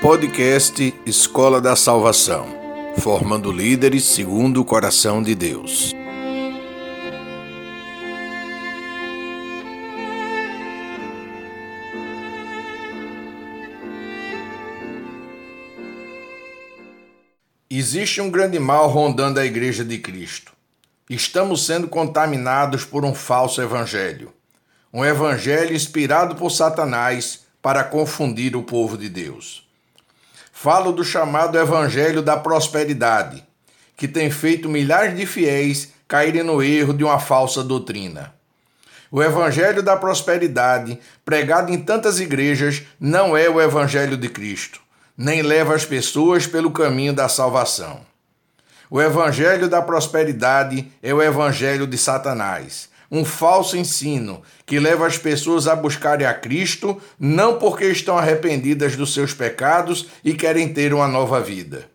Podcast Escola da Salvação, formando líderes segundo o coração de Deus. Existe um grande mal rondando a Igreja de Cristo. Estamos sendo contaminados por um falso evangelho. Um evangelho inspirado por Satanás para confundir o povo de Deus. Falo do chamado Evangelho da Prosperidade, que tem feito milhares de fiéis caírem no erro de uma falsa doutrina. O Evangelho da Prosperidade, pregado em tantas igrejas, não é o Evangelho de Cristo, nem leva as pessoas pelo caminho da salvação. O Evangelho da Prosperidade é o Evangelho de Satanás um falso ensino que leva as pessoas a buscarem a Cristo não porque estão arrependidas dos seus pecados e querem ter uma nova vida.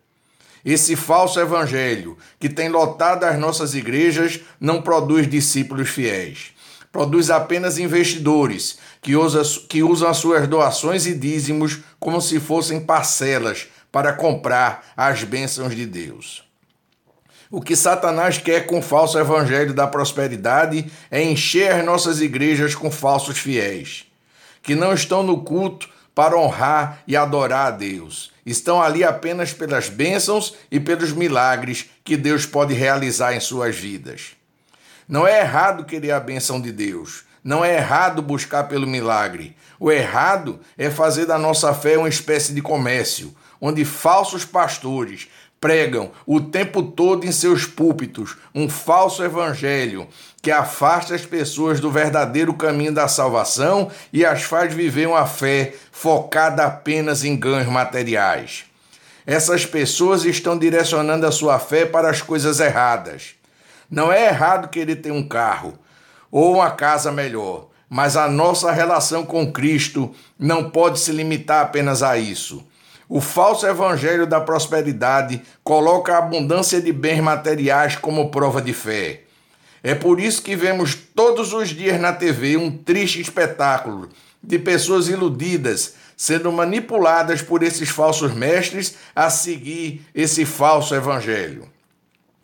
Esse falso evangelho que tem lotado as nossas igrejas não produz discípulos fiéis. Produz apenas investidores que, usa, que usam as suas doações e dízimos como se fossem parcelas para comprar as bênçãos de Deus. O que Satanás quer com o falso evangelho da prosperidade é encher as nossas igrejas com falsos fiéis, que não estão no culto para honrar e adorar a Deus. Estão ali apenas pelas bênçãos e pelos milagres que Deus pode realizar em suas vidas. Não é errado querer a bênção de Deus. Não é errado buscar pelo milagre. O errado é fazer da nossa fé uma espécie de comércio, onde falsos pastores pregam o tempo todo em seus púlpitos um falso evangelho que afasta as pessoas do verdadeiro caminho da salvação e as faz viver uma fé focada apenas em ganhos materiais. Essas pessoas estão direcionando a sua fé para as coisas erradas. Não é errado querer ter um carro ou uma casa melhor, mas a nossa relação com Cristo não pode se limitar apenas a isso. O falso evangelho da prosperidade coloca a abundância de bens materiais como prova de fé. É por isso que vemos todos os dias na TV um triste espetáculo de pessoas iludidas sendo manipuladas por esses falsos mestres a seguir esse falso evangelho.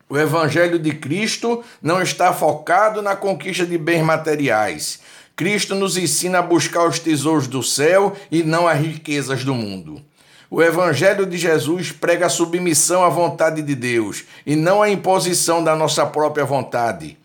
O evangelho de Cristo não está focado na conquista de bens materiais. Cristo nos ensina a buscar os tesouros do céu e não as riquezas do mundo. O Evangelho de Jesus prega a submissão à vontade de Deus e não a imposição da nossa própria vontade.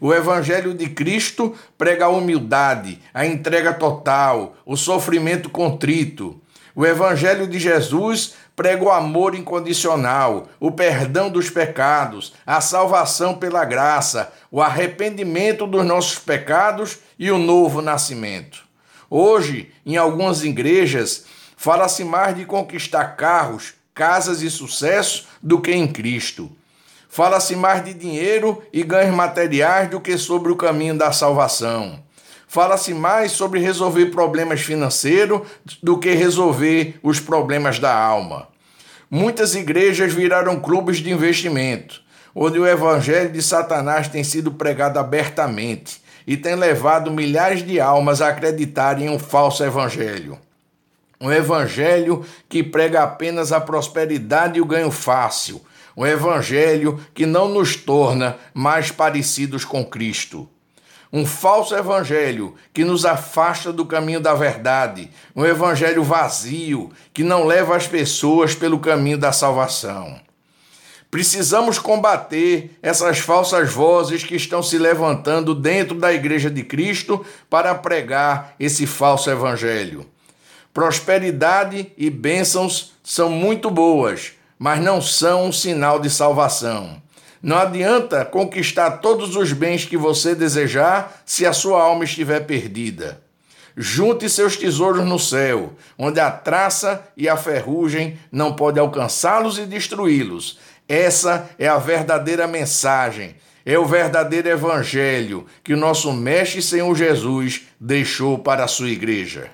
O Evangelho de Cristo prega a humildade, a entrega total, o sofrimento contrito. O Evangelho de Jesus prega o amor incondicional, o perdão dos pecados, a salvação pela graça, o arrependimento dos nossos pecados e o novo nascimento. Hoje, em algumas igrejas, Fala-se mais de conquistar carros, casas e sucesso do que em Cristo. Fala-se mais de dinheiro e ganhos materiais do que sobre o caminho da salvação. Fala-se mais sobre resolver problemas financeiros do que resolver os problemas da alma. Muitas igrejas viraram clubes de investimento, onde o evangelho de Satanás tem sido pregado abertamente e tem levado milhares de almas a acreditarem em um falso evangelho. Um evangelho que prega apenas a prosperidade e o ganho fácil. Um evangelho que não nos torna mais parecidos com Cristo. Um falso evangelho que nos afasta do caminho da verdade. Um evangelho vazio que não leva as pessoas pelo caminho da salvação. Precisamos combater essas falsas vozes que estão se levantando dentro da Igreja de Cristo para pregar esse falso evangelho. Prosperidade e bênçãos são muito boas, mas não são um sinal de salvação. Não adianta conquistar todos os bens que você desejar se a sua alma estiver perdida. Junte seus tesouros no céu, onde a traça e a ferrugem não podem alcançá-los e destruí-los. Essa é a verdadeira mensagem, é o verdadeiro evangelho que o nosso Mestre Senhor Jesus deixou para a sua igreja.